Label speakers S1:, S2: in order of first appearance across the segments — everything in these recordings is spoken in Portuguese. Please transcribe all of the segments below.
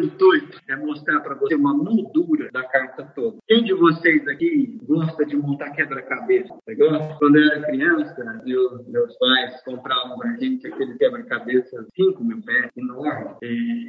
S1: intuito é mostrar para você uma moldura da carta toda. Quem de vocês aqui gosta de montar quebra-cabeça? Quando eu era criança, eu, meus pais compravam pra gente aquele quebra-cabeça 5 mil pés, enorme. E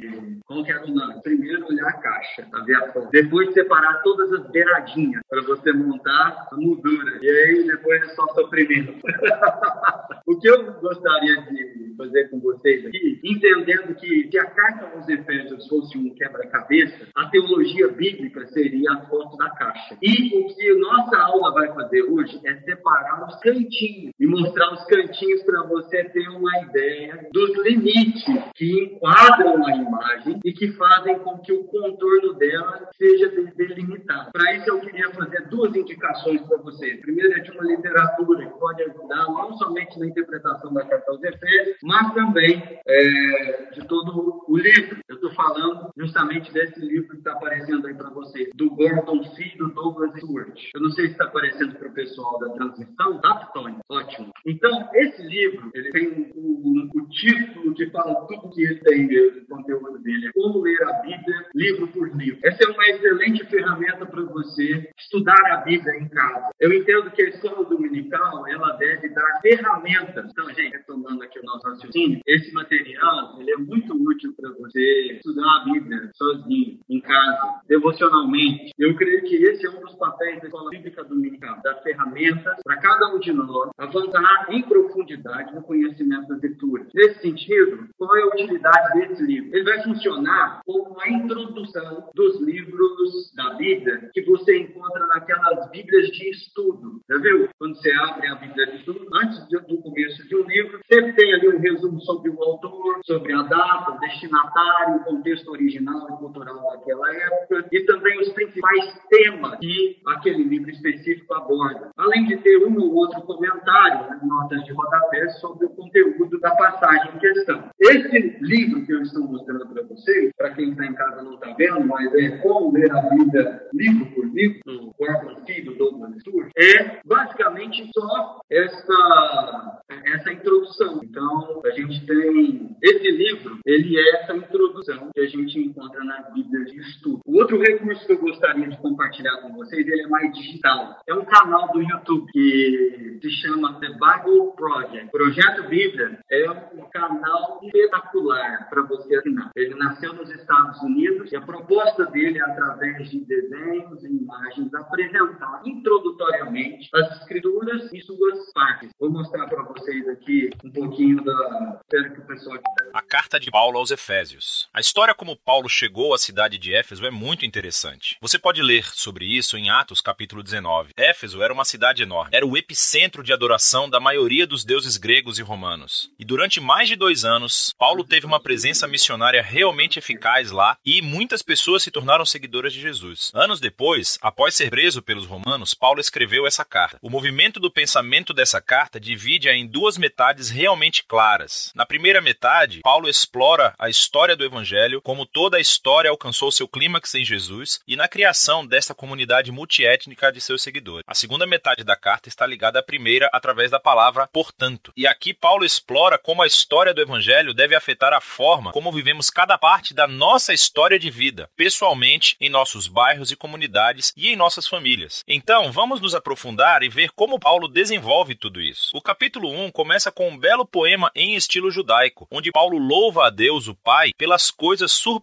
S1: que era o nome? Primeiro olhar a caixa, a ver a foto. Depois separar todas as beiradinhas para você montar a moldura. E aí depois é só sofrimento. o que eu gostaria de fazer com vocês aqui, entendendo que se a carta aos Efésios fosse um quebra-cabeça, a teologia bíblica seria a foto da caixa. E o que nossa aula vai fazer hoje é separar os cantinhos e mostrar os cantinhos para você ter uma ideia dos limites que enquadram a imagem e que fazem com que o contorno dela seja delimitado. Para isso, eu queria fazer duas indicações para você. Primeiro é de uma literatura que pode ajudar não somente na interpretação da carta aos Efésios, mas também é, de todo o livro. Eu estou falando justamente desse livro que está aparecendo aí para vocês, do Gordon C. do Douglas Stewart. Eu não sei se está aparecendo para o pessoal da transição. Tá, Tony? Ótimo. Então, esse livro, ele tem o, o, título que fala tudo que ele tem o conteúdo dele. É Como Ler a Bíblia, livro por livro. Essa é uma excelente ferramenta para você estudar a Bíblia em casa. Eu entendo que a escola dominical, ela deve dar ferramentas. Então, gente, retomando aqui o nosso raciocínio, esse material, ele é muito útil para você estudar a Bíblia sozinho, em casa, devocionalmente. Eu creio que esse é um dos papéis da escola bíblica dominical, dar ferramentas para cada um de nós avançar em profundidade no conhecimento das Escrituras. Nesse sentido, qual é a utilidade desse livro? Ele vai funcionar como uma introdução dos livros da Bíblia que você encontra naquelas Bíblias de estudo. Já viu? Quando você abre a Bíblia de estudo, antes do começo de um livro, sempre tem ali um resumo sobre o autor, sobre a data, o destinatário, o contexto original e cultural daquela época e também os principais temas que aquele livro específico aborda. Além de ter um ou outro comentário, né, notas de rodapé sobre o conteúdo da passagem em questão. Esse livro que eu estou mostrando para vocês, para quem está em casa não está vendo, mas é Como Ler a Bíblia livro por livro, do Gordon Fee, do Douglas é basicamente só essa, essa introdução. Então, a gente tem esse livro, ele é essa introdução que a gente encontra na Bíblia de estudo. O outro recurso que eu gostaria de compartilhar com vocês, ele é mais digital. É um canal do YouTube que se chama The Bible Project. Projeto Bíblia é um canal espetacular para você assinar. Ele nasceu nos Estados Unidos e a proposta dele é, através de desenhos e imagens, apresentar introdutoriamente as escrituras e suas partes. Vou mostrar para vocês aqui um pouquinho da. Espero que o pessoal.
S2: A carta de Paulo aos Efésios. A história como Paulo chegou à cidade de Éfeso é muito interessante. Você pode ler sobre isso em Atos capítulo 19. Éfeso era uma cidade enorme. Era o epicentro de adoração da maioria dos deuses gregos e romanos. E durante mais de dois anos, Paulo teve uma presença missionária realmente eficaz lá e muitas pessoas se tornaram seguidoras de Jesus. Anos depois, após ser preso pelos romanos, Paulo escreveu essa carta. O movimento do pensamento dessa carta divide-a em duas metades realmente claras. Na primeira metade, Paulo explora a história do evangelho, como toda a história alcançou seu clímax em Jesus e na criação desta comunidade multiétnica de seus seguidores. A segunda metade da carta está ligada à primeira através da palavra portanto. E aqui Paulo explora como a história do evangelho deve afetar a forma como vivemos cada parte da nossa história de vida, pessoalmente, em nossos bairros e comunidades e em nossas famílias. Então, vamos nos aprofundar e ver como Paulo desenvolve tudo isso. O capítulo 1 começa com um belo poema em estilo judaico, onde Paulo louva a Deus, o Pai, pelas coisas surpreendentes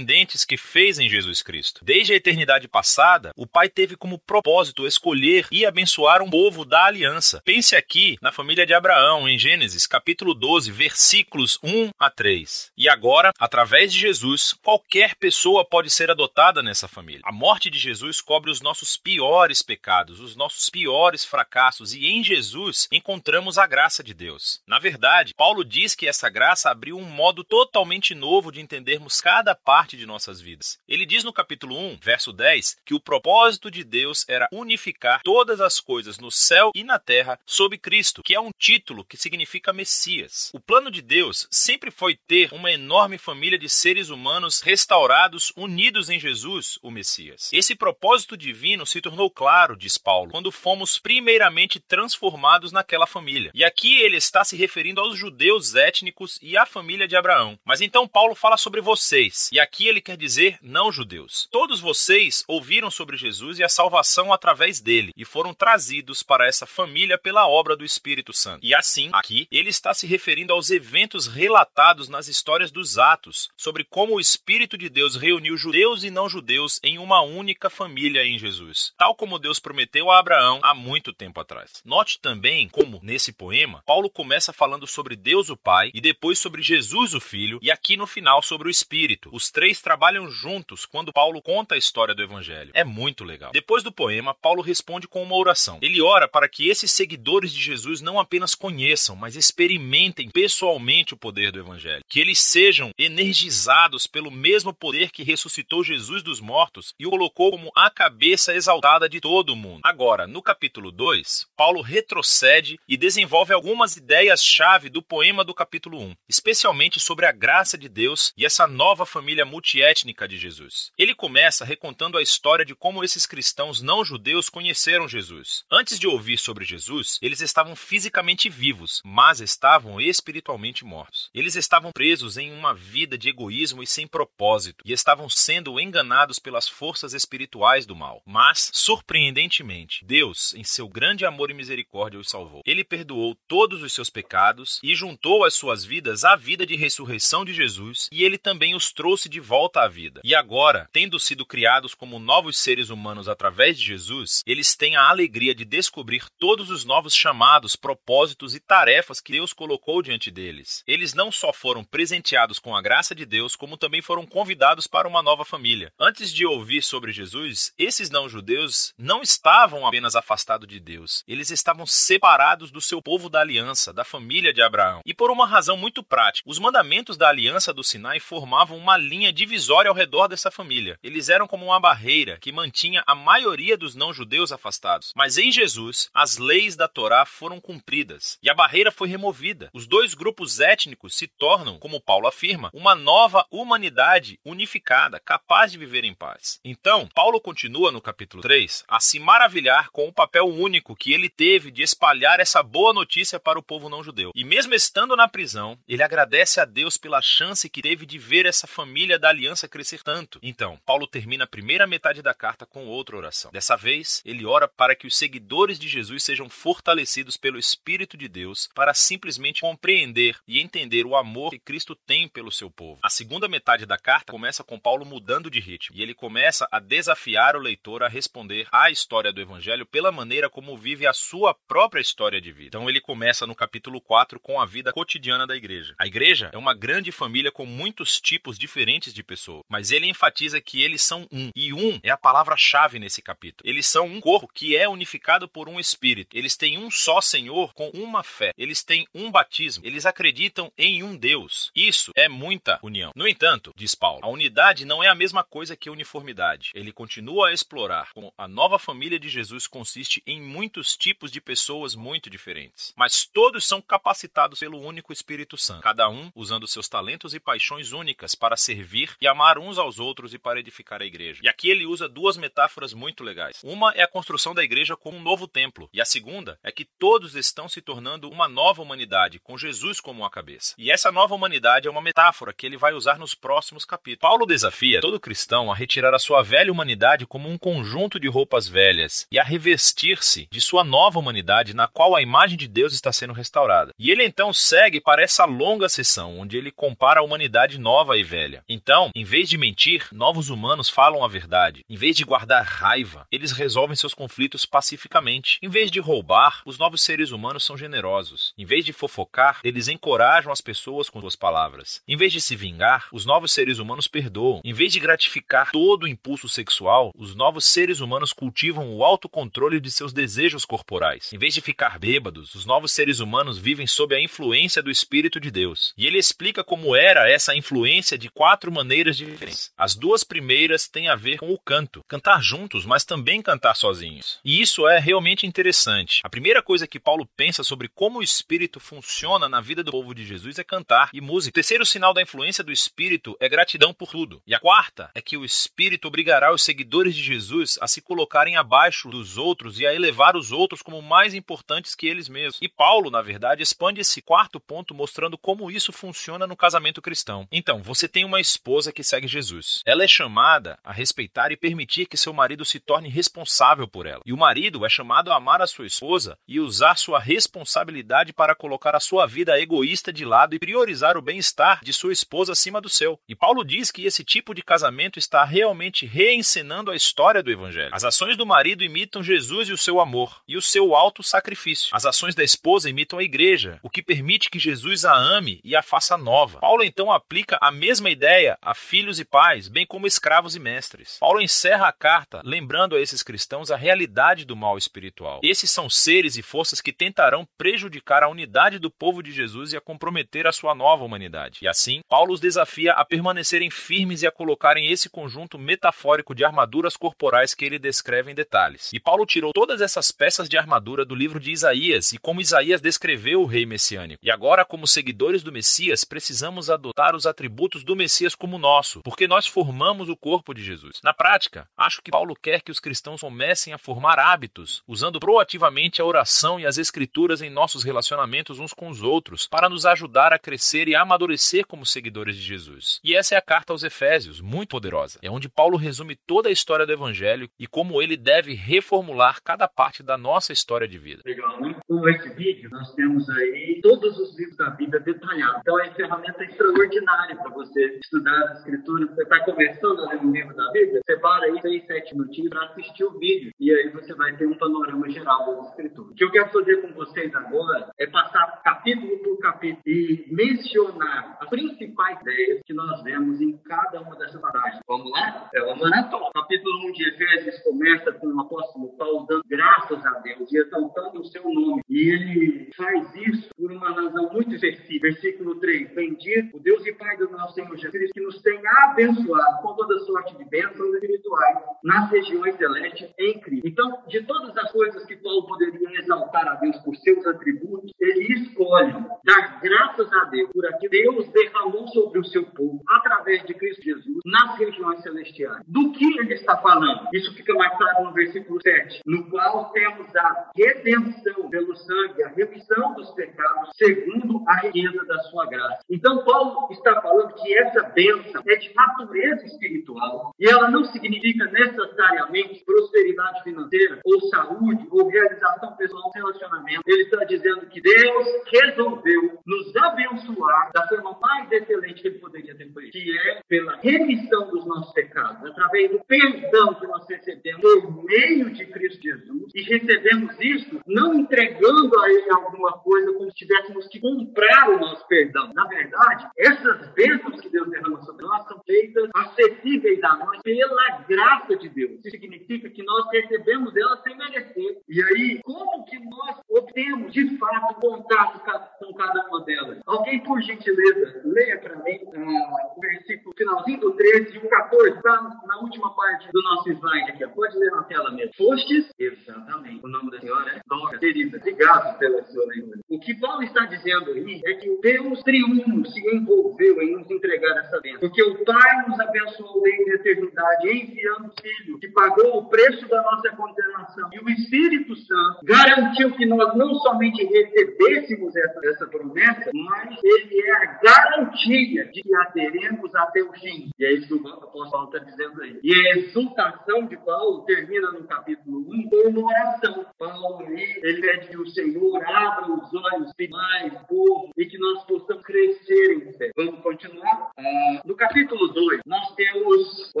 S2: que fez em Jesus Cristo. Desde a eternidade passada, o Pai teve como propósito escolher e abençoar um povo da aliança. Pense aqui na família de Abraão, em Gênesis, capítulo 12, versículos 1 a 3. E agora, através de Jesus, qualquer pessoa pode ser adotada nessa família. A morte de Jesus cobre os nossos piores pecados, os nossos piores fracassos, e em Jesus encontramos a graça de Deus. Na verdade, Paulo diz que essa graça abriu um modo totalmente novo de entendermos cada parte de nossas vidas. Ele diz no capítulo 1, verso 10, que o propósito de Deus era unificar todas as coisas no céu e na terra sob Cristo, que é um título que significa Messias. O plano de Deus sempre foi ter uma enorme família de seres humanos restaurados, unidos em Jesus, o Messias. Esse propósito divino se tornou claro, diz Paulo, quando fomos primeiramente transformados naquela família. E aqui ele está se referindo aos judeus étnicos e à família de Abraão. Mas então Paulo fala sobre vocês, e aqui ele quer dizer não judeus. Todos vocês ouviram sobre Jesus e a salvação através dele e foram trazidos para essa família pela obra do Espírito Santo. E assim, aqui ele está se referindo aos eventos relatados nas histórias dos Atos sobre como o Espírito de Deus reuniu judeus e não judeus em uma única família em Jesus, tal como Deus prometeu a Abraão há muito tempo atrás. Note também como, nesse poema, Paulo começa falando sobre Deus o Pai e depois sobre Jesus o Filho e aqui no final sobre o Espírito. Os três trabalham juntos quando Paulo conta a história do Evangelho. É muito legal. Depois do poema, Paulo responde com uma oração. Ele ora para que esses seguidores de Jesus não apenas conheçam, mas experimentem pessoalmente o poder do Evangelho. Que eles sejam energizados pelo mesmo poder que ressuscitou Jesus dos mortos e o colocou como a cabeça exaltada de todo o mundo. Agora, no capítulo 2, Paulo retrocede e desenvolve algumas ideias-chave do poema do capítulo 1, especialmente sobre a graça de Deus e essa nova família multiétnica de Jesus. Ele começa recontando a história de como esses cristãos não judeus conheceram Jesus. Antes de ouvir sobre Jesus, eles estavam fisicamente vivos, mas estavam espiritualmente mortos. Eles estavam presos em uma vida de egoísmo e sem propósito, e estavam sendo enganados pelas forças espirituais do mal. Mas, surpreendentemente, Deus, em seu grande amor e misericórdia, os salvou. Ele perdoou todos os seus pecados e juntou as suas vidas à vida de ressurreição de Jesus, e ele também os trouxe de volta à vida. E agora, tendo sido criados como novos seres humanos através de Jesus, eles têm a alegria de descobrir todos os novos chamados, propósitos e tarefas que Deus colocou diante deles. Eles não só foram presenteados com a graça de Deus, como também foram convidados para uma nova família. Antes de ouvir sobre Jesus, esses não-judeus não estavam apenas afastados de Deus, eles estavam separados do seu povo da aliança, da família de Abraão. E por uma razão muito prática, os mandamentos da aliança do Sinai formavam uma linha divisória ao redor dessa família. Eles eram como uma barreira que mantinha a maioria dos não-judeus afastados. Mas em Jesus, as leis da Torá foram cumpridas e a barreira foi removida. Os dois grupos étnicos se tornam, como Paulo afirma, uma nova humanidade unificada, capaz de viver em paz. Então, Paulo continua no capítulo 3 a se maravilhar com o papel único que ele teve de espalhar essa boa notícia para o povo não judeu. E mesmo estando na prisão, ele agradece a Deus pela chance que teve de ver essa família da aliança crescer tanto. Então, Paulo termina a primeira metade da carta com outra oração. Dessa vez, ele ora para que os seguidores de Jesus sejam fortalecidos pelo Espírito de Deus para simplesmente compreender e entender o amor que Cristo tem pelo seu povo. A segunda metade da carta começa com Paulo mudando de ritmo e ele começa a desafiar o leitor a responder à história do evangelho pela maneira como vive a sua própria história de vida. Então ele começa no capítulo 4 com a vida cotidiana da igreja. A igreja é uma grande família com muitos tipos diferentes de pessoas, mas ele enfatiza que eles são um. E um é a palavra-chave nesse capítulo. Eles são um corpo que é unificado por um espírito. Eles têm um só Senhor com uma fé. Eles têm um batismo. Eles acreditam em um Deus. Isso é muita união. No entanto, diz Paulo, a unidade não é a mesma coisa que uniformidade. Ele continua a explorar como a nova família de Jesus consiste em muitos tipos de pessoas muito diferentes, mas todos são capacitados pelo único Espírito Santo, cada um usando seus talentos e paixões únicas para servir e amar uns aos outros e para edificar a igreja. E aqui ele usa duas metáforas muito legais. Uma é a construção da igreja como um novo templo, e a segunda é que todos estão se tornando uma nova humanidade, com Jesus como a cabeça. E essa nova humanidade é uma metáfora que ele vai usar nos próximos capítulos. Paulo desafia todo cristão a retirar a sua velha humanidade como um conjunto de roupas velhas e a revestir-se de sua nova humanidade, na qual a imagem de Deus está sendo restaurada. E ele então segue para essa longa sessão, onde ele compara a humanidade nova e velha. Então, em vez de mentir, novos humanos falam a verdade. Em vez de guardar raiva, eles resolvem seus conflitos pacificamente. Em vez de roubar, os novos seres humanos são generosos. Em vez de fofocar, eles encorajam as pessoas com suas palavras. Em vez de se vingar, os novos seres humanos perdoam. Em vez de gratificar todo o impulso sexual, os novos seres humanos cultivam o autocontrole de seus desejos corporais. Em vez de ficar bêbados, os novos seres humanos vivem sob a influência do Espírito de Deus. E ele explica como era essa influência de quatro maneiras diferentes. As duas primeiras têm a ver com o canto, cantar juntos, mas também cantar sozinhos. E isso é realmente interessante. A primeira coisa que Paulo pensa sobre como o Espírito funciona na vida do povo de Jesus é cantar e música. O terceiro sinal da influência do Espírito é gratidão por tudo. E a quarta é que o Espírito obrigará os seguidores de Jesus a se colocarem abaixo dos outros e a elevar os outros como mais importantes que eles mesmos. E Paulo, na verdade, expande esse quarto ponto mostrando como isso funciona no casamento cristão. Então, você tem uma esposa que segue Jesus. Ela é chamada a respeitar e permitir que seu marido se torne responsável por ela. E o marido é chamado a amar a sua esposa e usar sua responsabilidade para colocar a sua vida egoísta de lado e priorizar o bem-estar de sua esposa acima do seu. E Paulo diz que esse tipo de casamento está realmente reencenando a história do evangelho. As ações do marido imitam Jesus e o seu amor e o seu alto sacrifício. As ações da esposa imitam a igreja, o que permite que Jesus a ame e a faça nova. Paulo então aplica a mesma ideia a filhos e pais, bem como escravos e mestres. Paulo encerra a carta lembrando a esses cristãos a realidade do mal espiritual. Esses são seres e forças que tentarão prejudicar a unidade do povo de Jesus e a comprometer a sua nova humanidade. E assim, Paulo os desafia a permanecerem firmes e a colocarem esse conjunto metafórico de armaduras corporais que ele descreve em detalhes. E Paulo tirou todas essas peças de armadura do livro de Isaías e como Isaías descreveu o rei messiânico. E agora, como seguidores do Messias, precisamos adotar os atributos do Messias como nosso, porque nós formamos o corpo de Jesus. Na prática, acho que Paulo quer que os cristãos comecem a formar hábitos, usando proativamente a oração e as escrituras em nossos relacionamentos uns com os outros, para nos ajudar a crescer e amadurecer como seguidores de Jesus. E essa é a carta aos Efésios, muito poderosa. É onde Paulo resume toda a história do evangelho e como ele deve reformular cada parte da nossa história de vida.
S1: Legal, né? Com esse vídeo, nós temos aí todos os livros da Bíblia detalhados. Então, é uma ferramenta extraordinária para você estudar as escrituras. Você está começando a ler um livro da Bíblia, separa aí seis, sete minutinhos para assistir o vídeo. E aí você vai ter um panorama geral das escrituras. O que eu quero fazer com vocês agora é passar capítulo por capítulo e mencionar as principais ideias que nós vemos em cada uma dessas passagens. Vamos lá? É uma maratona. Capítulo 1 de Efésios começa com o apóstolo Paulo dando graças a Deus e exaltando o seu nome. E ele faz isso por uma razão muito específica. Versículo 3: Bendito o Deus e Pai do nosso Senhor Jesus Cristo, que nos tem abençoado com toda sorte de bênçãos espirituais nas regiões celestes em Cristo. Então, de todas as coisas que Paulo poderia exaltar a Deus por seus atributos, ele escolhe dar graças a Deus por aquilo que Deus derramou sobre o seu povo através de Cristo Jesus nas regiões celestiais. Do que ele está falando? Isso fica mais claro no versículo 7, no qual temos a redenção pelo sangue, a remissão dos pecados, segundo a riqueza da sua graça. Então, Paulo está falando que essa bênção é de natureza espiritual e ela não significa necessariamente prosperidade financeira ou saúde ou realização pessoal relacionamento. Ele está dizendo que Deus resolveu nos abençoar da forma mais excelente que ele poderia ter feito, que é pela remissão dos nossos pecados, através do perdão que nós recebemos por meio de Cristo Jesus e recebemos isso não entregando a ele alguma coisa como se tivéssemos que comprar o nosso perdão. Na verdade, essas bênçãos que Deus derrama sobre nós são feitas acessíveis a nós pela graça de Deus. Isso significa que nós recebemos elas sem merecer. E aí, como que nós obtemos de fato contato com cada uma delas? Alguém, por gentileza, leia para mim uh, o versículo finalzinho do 13 e o 14, está na última parte do nosso slide aqui. Pode ler na tela mesmo. Postes, exatamente. O nome da senhora é Dora. Querida, obrigado pela sua leitura. O que Paulo está dizendo aí é que Deus triunfo se envolveu em nos entregar essa bênção. Porque o Pai nos abençoou desde a eternidade, enviando o Filho, que pagou o preço da nossa condenação. E o Espírito Santo garantiu que nós não somente recebêssemos essa, essa promessa, mas ele é a garantia de que a teremos até o fim. E é isso que o apóstolo Paulo está dizendo aí. E a exultação de Paulo termina no capítulo 1 com uma oração. Paulo, ele pede que o Senhor abra os olhos mais, povo, e que nós possamos crescer em fé. Vamos continuar? Ah, no capítulo 2, nós temos o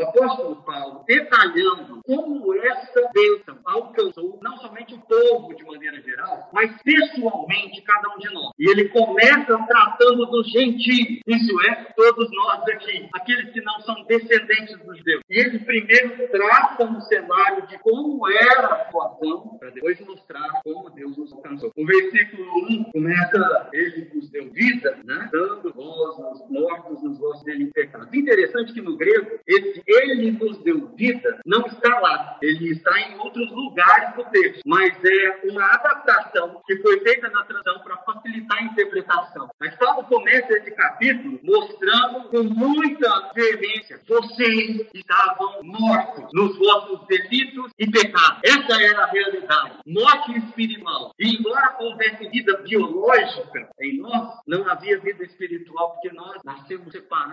S1: apóstolo Paulo detalhando como essa bênção alcançou não somente o povo de maneira geral, mas pessoalmente cada um de nós. E ele começa tratando dos gentios, isso é, todos nós aqui, aqueles que não são descendentes dos judeus. E ele primeiro trata um cenário de como era a situação, para depois mostrar como Deus nos alcançou. O versículo 1 começa, ele nos deu vida, né? dando vós nos mortos nos vossos delitos pecados. Interessante que no grego, esse ele nos deu vida não está lá, ele está em outros lugares do texto, mas é uma adaptação que foi feita na tradução para facilitar a interpretação. Mas Paulo começa esse capítulo mostrando com muita veemência: vocês estavam mortos nos vossos delitos e pecados. Essa era a realidade. Morte espiritual. E embora houvesse vida biológica em nós, não havia vida espiritual, porque nós nascemos separados,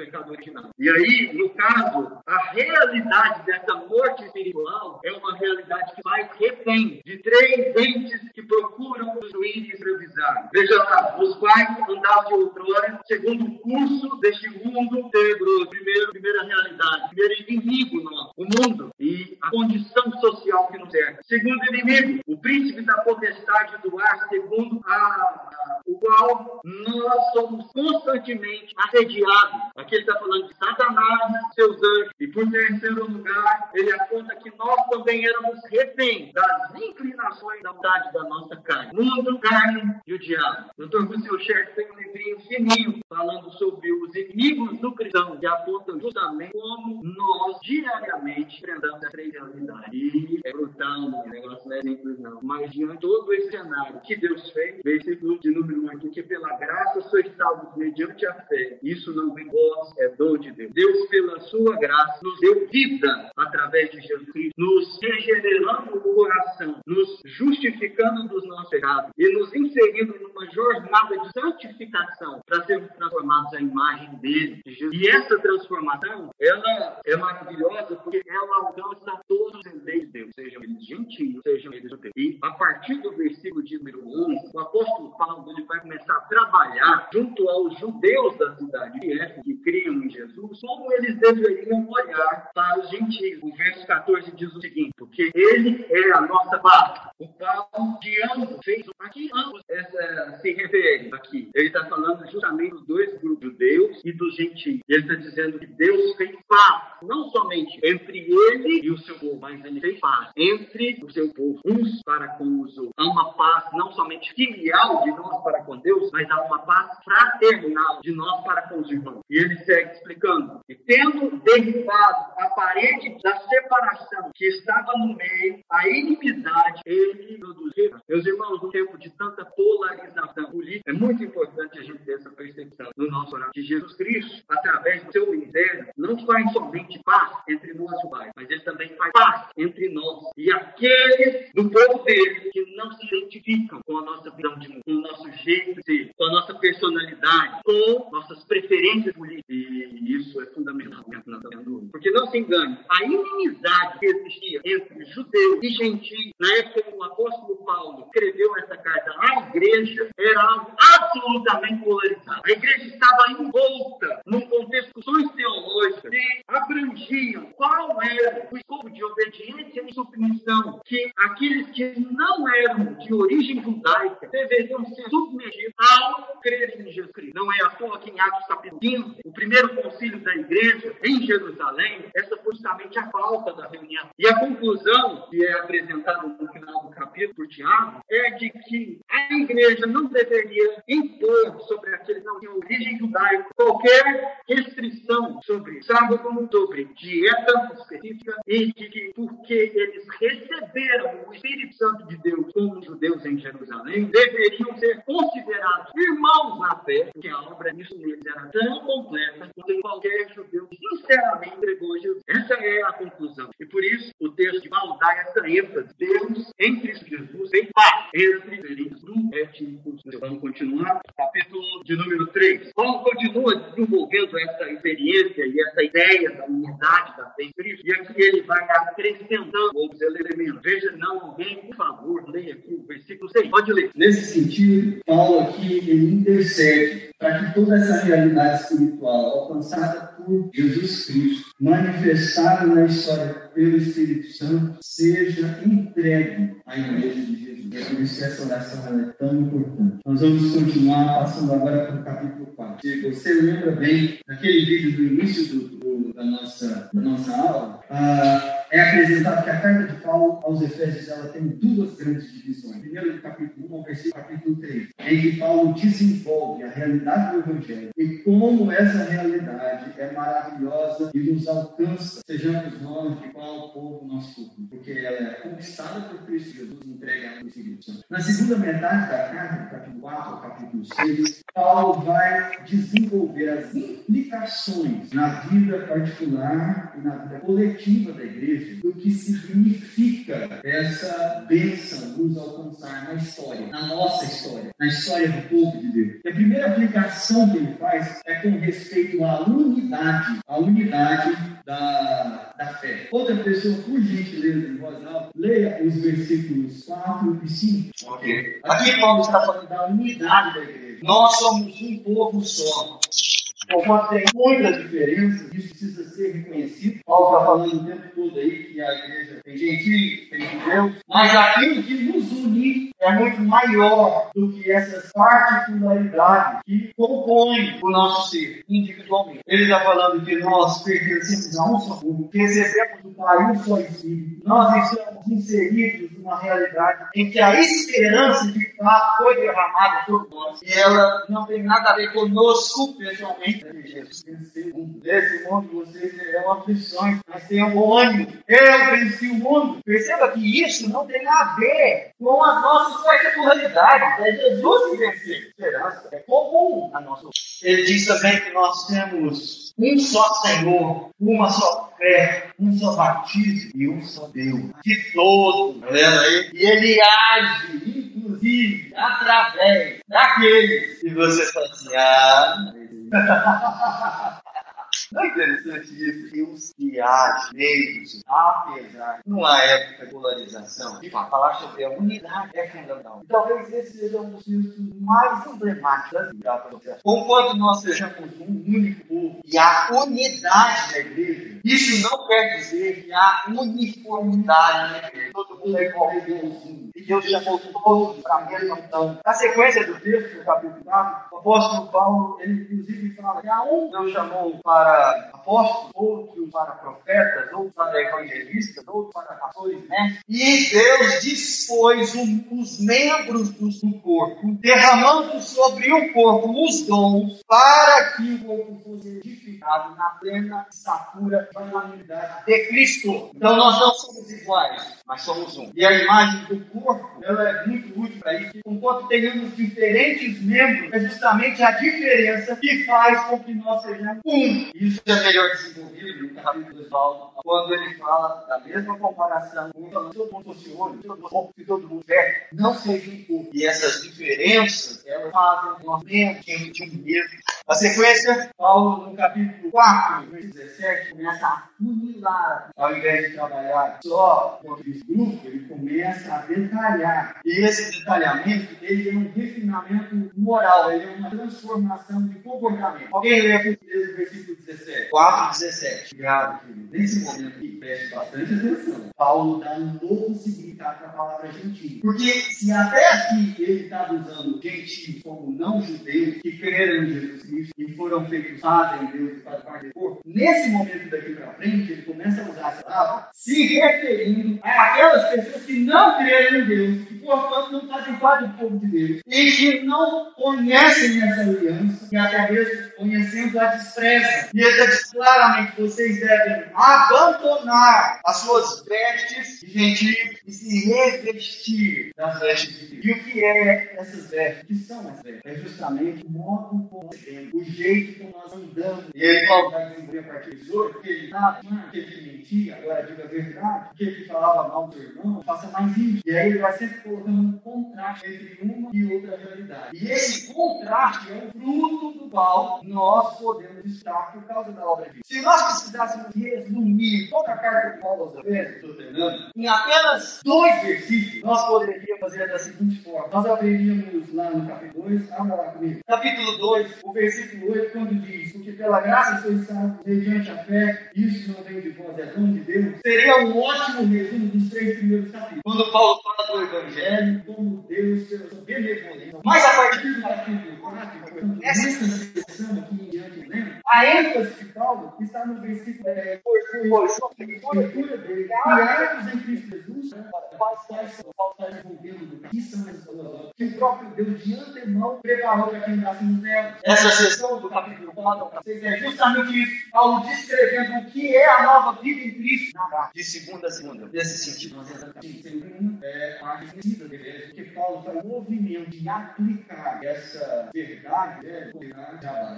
S1: Pecado original. E aí, no caso, a realidade dessa morte espiritual é uma realidade que faz refém de três entes que procuram construir e revisar. Veja lá, os pais andavam outrora segundo o curso deste mundo tenebroso. Primeiro, primeira realidade, primeiro inimigo nosso, o mundo e a condição social que nos é. Segundo inimigo, o príncipe da potestade do ar, segundo a, a, o qual nós somos constantemente assediados. Aqui ele está falando de Satanás, seus anjos. E por terceiro lugar, ele aponta que nós também éramos reféns das inclinações da vontade da nossa carne. Mundo, carne e o diabo. Dr. Russell Schertz tem um livrinho fininho falando sobre os inimigos do cristão, que apontam justamente como nós diariamente enfrentamos a três realidades. E é brutal, o negócio não é simples não. Mas diante todo esse cenário que Deus fez, versículo de número 1 aqui, que pela graça sois salvos mediante a fé. Isso não vem vós, é dom de Deus. Deus, pela sua graça, nos deu vida através de Jesus Cristo, nos regenerando o coração, nos justificando dos nossos pecados e nos inserindo numa jornada de santificação para sermos transformados à imagem dele. De Jesus. E essa transformação, ela é maravilhosa porque ela alcança todos os de Deus, sejam eles gentios, sejam eles judeus. E a partir do versículo de número 11, o apóstolo Paulo ele vai começar a trabalhar junto aos judeus da cidade de Éfeso que criam em Jesus, como eles deveriam olhar para os gentios. O verso 14 diz o seguinte: porque ele é a nossa paz. O Paulo de ambos fez aqui ambos essa, se refere aqui. Ele está falando justamente dos dois grupos, judeus e dos gentios. Ele está dizendo que Deus fez paz, não somente entre ele e o seu povo, mas ele fez paz entre o seu povo, uns para com os outros. Há uma paz não somente filial de nós para com Deus, mas há uma paz fraternal de nós para com os irmãos. E ele segue explicando: e tendo derribado a parede da separação que estava no meio, a inimizade, ele produziu. Meus irmãos, no tempo de tanta polarização política, é muito importante a gente ter essa percepção no nosso orar que Jesus Cristo, através do seu ministério, não faz somente paz entre nós e o Pai, mas ele também faz paz entre nós e aqueles do povo dele que não se identificam com a nossa visão de mundo, com o nosso jeito de ser, com a nossa personalidade, com nossas preferências políticas. E isso é fundamental. Porque não se engane, a inimizade que existia entre judeus e gentios, na época que o apóstolo Paulo escreveu essa carta à igreja, era algo absolutamente polarizado. A igreja estava envolta num contexto de teológicas que abrangiam qual era o escopo de obediência e submissão que aqueles que não eram de origem judaica deveriam ser submetidos ao crer em Jesus Cristo. Não é à toa que em Capítulo 15, o primeiro concílio da igreja em Jerusalém, essa foi justamente a falta da reunião. E a conclusão que é apresentada no final do capítulo por Tiago é de que a igreja não deveria impor sobre aqueles que não tinham origem judaica qualquer restrição sobre sábado, sobre dieta específica e de que porque eles receberam o Espírito Santo de Deus como judeus em Jerusalém, deveriam ser considerados irmãos na fé, porque a obra nisso neles era tão completa quanto qualquer judeu sinceramente entregou Jesus. Essa é a conclusão. E por isso o texto de Paulo dá essa ênfase. Deus em Cristo Jesus tem paz entre diferentes grupos étnicos. Vamos continuar. Capítulo de número 3. Paulo continua desenvolvendo essa experiência e essa ideia da unidade da fé em Cristo. E aqui ele vai acrescentando outros elementos. Veja, não alguém, por favor, leia aqui o versículo 6. Pode ler.
S3: Nesse sentido, Paulo aqui intercede para que toda essa realidade espiritual alcançada por Jesus Cristo, manifestada na história pelo Espírito Santo, seja entregue à igreja de Jesus. É por isso que essa oração é tão importante. Nós vamos continuar passando agora para o capítulo 4. Se você lembra bem daquele vídeo do início do, do, da, nossa, da nossa aula, ah, é apresentado que a carta de Paulo aos Efésios ela tem duas grandes divisões. Primeiro, do capítulo 1 ao versículo capítulo 3, em que Paulo desenvolve a realidade do Evangelho e como essa realidade é maravilhosa e nos alcança, sejamos nós de qual povo nós somos, porque ela é conquistada por Cristo Jesus, entrega ao Espírito Santo. Na segunda metade da carta, do capítulo 4 ao capítulo 6, Paulo vai desenvolver as implicações na vida particular e na vida coletiva da igreja do que significa essa bênção nos alcançar na história, na nossa história, na história do povo de Deus. E a primeira aplicação que ele faz é com respeito à unidade, à unidade da, da fé. Outra pessoa, por gentileza, em voz alta, leia os versículos 4 e 5.
S4: Ok. Aqui Paulo está falando da unidade da igreja. Nós somos um povo só. Conforme tem muitas diferenças, isso precisa ser reconhecido. Paulo está falando o tempo todo aí que a igreja tem gentios, tem judeus, mas aquilo que nos une é muito maior do que essas particularidades que compõem o nosso ser individualmente. Ele está falando que nós pertencemos a um só povo, que recebemos do Pai um só Espírito. Nós estamos inseridos numa realidade em que a esperança de fato foi derramada por nós e ela não tem nada a ver conosco pessoalmente. Venceu Nesse mundo vocês terão aflições, mas tenham ânimo. Eu venci o mundo. Perceba que isso não tem a ver com as nossas particularidades. É Jesus que venceu. Esperança é comum a nossa. Ele diz também que nós temos um só Senhor, uma só fé, um só batismo e um só Deus. De todo. Tá vendo aí? E ele age, inclusive, através daqueles. Que você fala assim, ah, Não é interessante isso? Deus que age neles, apesar de uma época de polarização, de falar sobre a unidade é fundamental. E talvez esse seja um dos textos mais emblemáticos da processo. Conquanto nós sejamos um único povo e a unidade da igreja, isso não quer dizer que há uniformidade na igreja. Todo mundo é igual a Deus. E Deus chamou todos para a mesma missão. Na sequência do texto, no capítulo 4, o apóstolo Paulo, ele inclusive fala que a um Deus chamou para apóstolos, outros para profetas, outros para evangelistas, outros para pastores mestres. E Deus dispôs um, os membros do corpo, derramando sobre o corpo os dons, para que o corpo fosse na plena estatura da humanidade de Cristo. Então nós não somos iguais, mas somos um. E a imagem do corpo, ela é muito útil para isso. Enquanto tenhamos diferentes membros, é justamente a diferença que faz com que nós sejamos um. Isso é melhor desenvolvido no capítulo 2 Paulo, quando ele fala da mesma comparação, se todo mundo fosse olho, se todo mundo é, não seja um pouco. E essas diferenças, elas fazem nós menos de um mesmo. A sequência, Paulo no capítulo 4, versículo 17, começa a funilar, ao invés de trabalhar só com aqueles grupos, ele começa a detalhar. E esse detalhamento, ele é um refinamento moral, ele é uma transformação de comportamento. Alguém lê aqui o versículo 17? 4, 17. Obrigado, querido. Nesse momento aqui, preste bastante atenção. Paulo dá um novo significado para a palavra gentil. Porque se até aqui ele estava usando gentil como não judeus que creram em Jesus Cristo e foram feitos fazem Deus e fazem parte do corpo, nesse momento daqui para frente ele começa a usar essa palavra se referindo àquelas pessoas que não creram em Deus, que portanto não fazem parte do povo de Deus e que não conhecem essa aliança e até mesmo conhecendo a despreza. E ele diz claramente: vocês devem abandonar as suas vestes de gentil e se revestir das vestes de Deus. E o que é essas vestes? O que são as vestes? É justamente o modo como o jeito como nós andamos. E ele Paulo vai desenvolver a partir de hoje, porque ele nada, aquele que mentia, agora diga a verdade, que falava mal do irmão, faça mais isso. E aí ele vai sempre colocando um contraste entre uma e outra realidade. E esse contraste é o fruto do qual nós podemos estar por causa da obra de Deus. Se nós precisássemos resumir toda a carta de Paulo aos Efésios, em apenas dois versículos, nós poderíamos fazer da seguinte forma. Nós abriríamos lá no capítulo 2, abra lá comigo. Capítulo 2, o versículo 8, quando diz, porque pela graça sois salvos mediante a fé, isso não vem de vós, é dom de Deus. Seria um ótimo resumo do
S3: três primeiros capítulos.
S4: Quando Paulo fala do Evangelho,
S3: Como Deus, seu benevolente.
S4: mas a partir
S3: do capítulo 4,
S4: Essa-
S3: sessão aqui em diante, lembra? A ênfase de Paulo está no versículo é, por cultura dele, criados em Cristo Jesus, quais são faltas envolvendo do que são as duas que o próprio Deus de antemão preparou para quem andássemos nela.
S4: Essa sessão
S3: do capítulo 4 ao 6 é justamente isso. Paulo descrevendo o que é a nova vida em Cristo.
S4: de segunda a segunda, nesse sentido.
S3: Nós exatamente é da igreja, porque Paulo faz um movimento de aplicar essa verdade, né.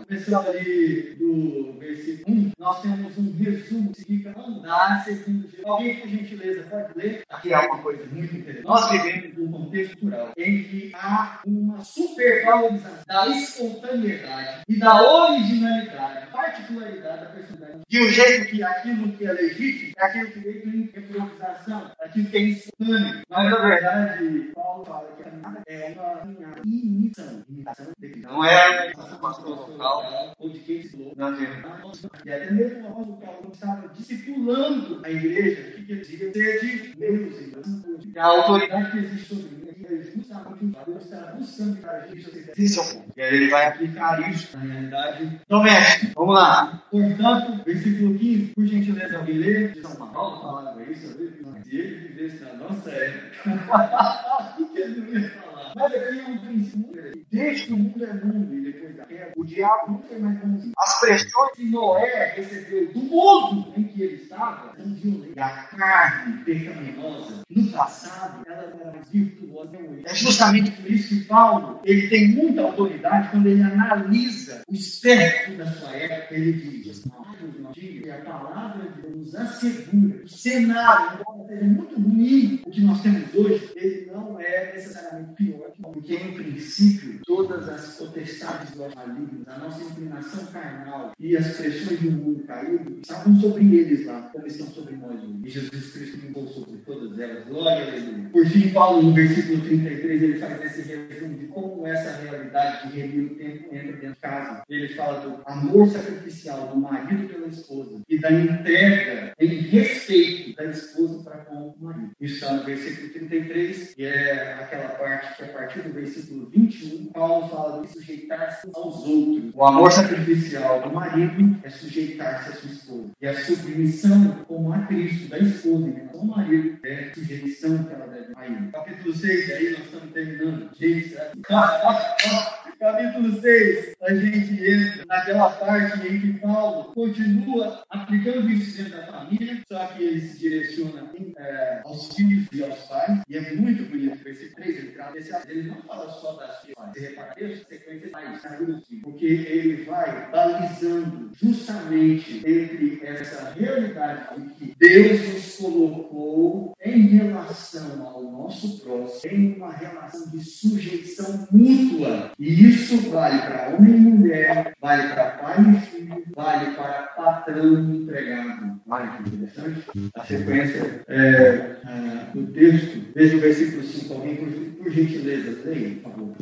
S3: Começando ali do versículo 1, nós temos um resumo que significa andar segundo Jesus. Alguém, por gentileza, pode ler? Aqui há uma coisa muito interessante. Nós vivemos num contexto cultural em que há uma supervalorização da espontaneidade e da originalidade, particularidade da personalidade de um jeito que aquilo que é legítimo é aquilo que veio em improvisação, aquilo que é espontâneo. Mas, na verdade, Paulo fala que a nada é uma, imitação. Imitação de
S4: Não é um pastor local.
S3: ou de quem se.
S4: Na verdade.
S3: E até mesmo quando Paulo estava discipulando a igreja, o que dizia? Sede meus irmãos. A autoridade que existe sobre é justamente o que Deus está buscando para a gente.
S4: Esse o ponto. E aí ele vai
S3: aplicar isso na realidade
S4: Então, mestre, vamos lá.
S3: Portanto, versículo 15, por gentileza, alguém lê? De São Paulo falava isso, eu vi, se ele vivesse na nossa época, o que ele não ia falar? Mas aqui é um princípio. Desde que o mundo é mundo e depois da queda, o diabo nunca é mais bonzinho.
S4: As pressões
S3: que Noé recebeu do mundo em que ele estava, não violento. E a carne pecaminosa, no passado, ela era mais virtuosa hoje. É justamente por isso que Paulo, ele tem muita autoridade quando ele analisa o espectro da sua época, ele diz, e a palavra de Deus nos assegura, o cenário, seja muito ruim o que nós temos hoje, ele não é necessariamente pior porque em princípio todas as potestades dos malignos, a nossa inclinação carnal e as pressões do mundo caído estavam sobre eles lá, como estão sobre nós hoje. E Jesus Cristo limpou sobre todas elas. Glória a Deus. Por fim, Paulo, no versículo 33, ele faz esse resumo de como essa realidade de remir o tempo entra dentro de casa. Ele fala do amor sacrificial do marido pela esposa e da entrega em respeito da esposa para com o marido. Isso está no versículo 33, e é aquela parte que a partir do versículo 21, Paulo fala de sujeitar-se aos outros. O amor sacrificial do marido é sujeitar-se à sua esposa. E a submissão, como a Cristo, da esposa em relação ao marido, é a sujeição que ela deve a ele. Capítulo 6, aí nós estamos terminando. Gente, capítulo 6, a gente entra naquela parte em que Paulo continua aplicando isso dentro da família, só que ele se direciona é, aos filhos e aos pais, e é muito bonito. Versículo 3, ele ele não fala só das filhas, você repara, Deus, sequência mais, porque ele vai balizando justamente entre essa realidade de que Deus nos colocou em relação ao nosso próximo, em uma relação de sujeição mútua. E isso vale para homem e mulher, vale para pai e filho, vale para patrão e empregado. Olha que interessante. A sequência é, do texto, veja o versículo 5, alguém por, por gentileza, leia, por favor.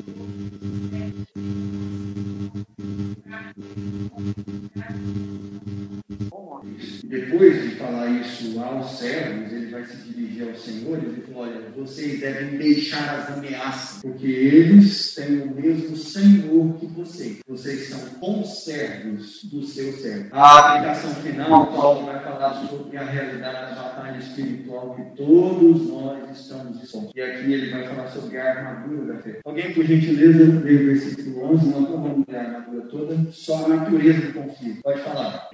S3: Depois de falar isso aos servos, ele vai se dirigir aos senhores e falar: Olha, vocês devem deixar as ameaças, porque eles têm o mesmo Senhor que vocês. Vocês são conservos do seu servo. A aplicação final, Paulo vai falar sobre a realidade da batalha espiritual que todos nós estamos expostos. E aqui ele vai falar sobre a armadura da fé. Alguém, por gentileza, lê o versículo 11, não vamos ler a armadura toda, só a natureza do. Pode falar.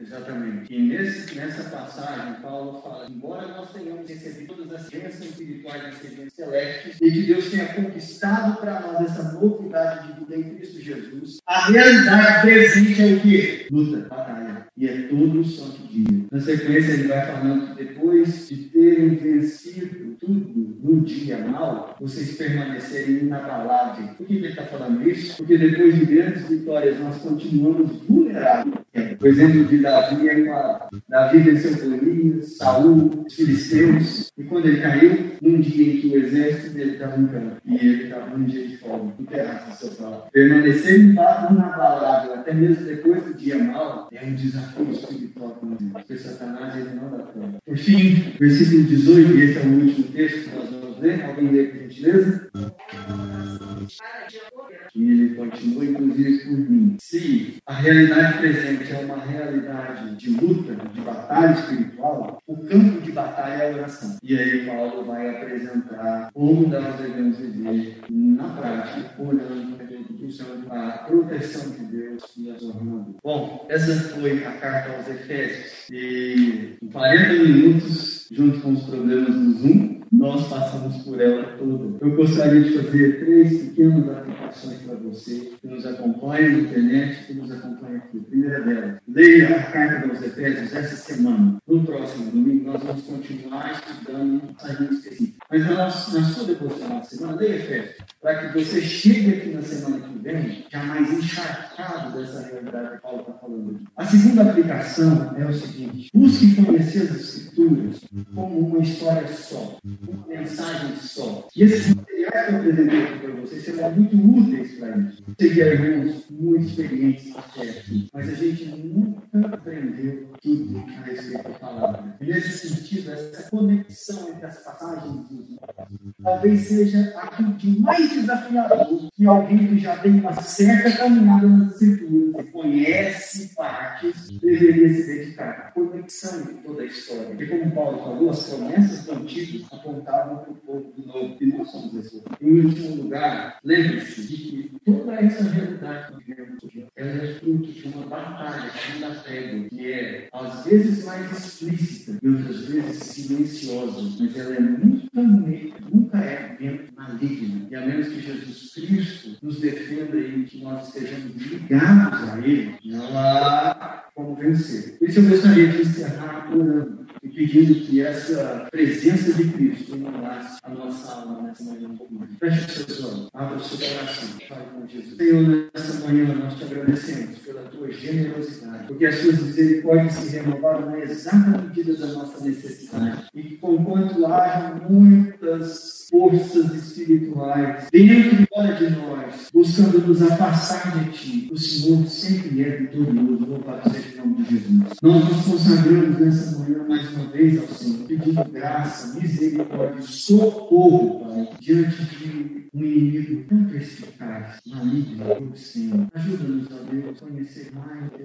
S3: Exatamente. E nesse, nessa passagem, Paulo fala: embora nós tenhamos recebido todas as bênçãos espirituais das regiões celestes e que Deus tenha conquistado para nós essa novidade de vida em Cristo Jesus, a realidade presente é o que? Luta, batalha. E é todo o santo dia. Na sequência, ele vai falando que depois de terem vencido tudo no dia mal, vocês permanecerem inabaláveis. Por que ele está falando isso? Porque depois de grandes vitórias, nós continuamos vulneráveis. O exemplo de Davi é claro. Davi venceu Golias, Saul, os filisteus, e quando ele caiu, num dia em que o exército dele estava em campo, e ele estava num dia de fome, no terraço do seu palácio. Permanecer inabalável, até mesmo depois do dia mal, é um desafio espiritual. Porque Satanás ele não dá conta. Por Enfim, versículo 18, esse é o último texto que nós vamos ler. Alguém lê, por gentileza? E ele continua, inclusive, por mim. Se a realidade presente é uma realidade de luta, de batalha espiritual, o campo de batalha é a oração. E aí Paulo vai apresentar como nós devemos viver na prática, orando a proteção de Deus e as honrando. Bom, essa foi a carta aos Efésios. E em 40 minutos, junto com os problemas do Zoom, nós passamos por ela toda. Eu gostaria de fazer três pequenas aplicações para você que nos acompanha na internet, que nos acompanha aqui. primeira delas, leia a carta aos Efésios essa semana. No próximo domingo, nós vamos continuar estudando um passagem específica. Mas na, nossa, na sua devocional de semana, leia Efésios, para que você chegue aqui na semana que vem já mais encharcado dessa realidade que Paulo está falando. A segunda aplicação é o seguinte: busque conhecer as Escrituras como uma história só uma mensagem só. E esses materiais que eu apresentei para vocês serão muito úteis para isso. Seria irmãos muito experientes até aqui, mas a gente nunca aprendeu tudo a respeito da palavra. E nesse sentido, essa conexão entre as passagens dos talvez seja aquilo de mais desafiador que alguém que já tem uma certa caminhada nas escrituras e conhece partes deveria se dedicar. A conexão de toda a história. E como Paulo falou, as promessas do antigo apontavam para o povo do novo, e nós somos esse. Em último lugar, lembre-se de que toda essa realidade que vivemos hoje, ela é fruto de uma batalha anda pega, que é às vezes mais explícita e outras vezes silenciosa, mas ela é nunca, nunca é dentro maligna. E a menos que Jesus Cristo nos defenda e que nós estejamos ligados a Ele, há como vencer. Por isso eu gostaria de encerrar orando e pedindo que essa presença de Cristo inundasse a nossa alma nessa manhã um mais. Feche seus olhos, abra o seu coração, fale com Jesus. Senhor, nessa manhã nós te agradecemos pela tua generosidade, porque as suas misericórdias se renovaram na exata medida da nossa necessidade. E conquanto haja muitas forças espirituais dentro e fora de nós, buscando nos afastar de ti, o Senhor sempre é vitorioso. Louvado seja o nome de Jesus. Nós nos consagramos nessa manhã mais uma vez ao Senhor, pedindo graça, misericórdia, socorro, Pai, diante de um inimigo tão perspicaz, maligno, obsceno. Ajuda-nos, ó Deus, a conhecer mais de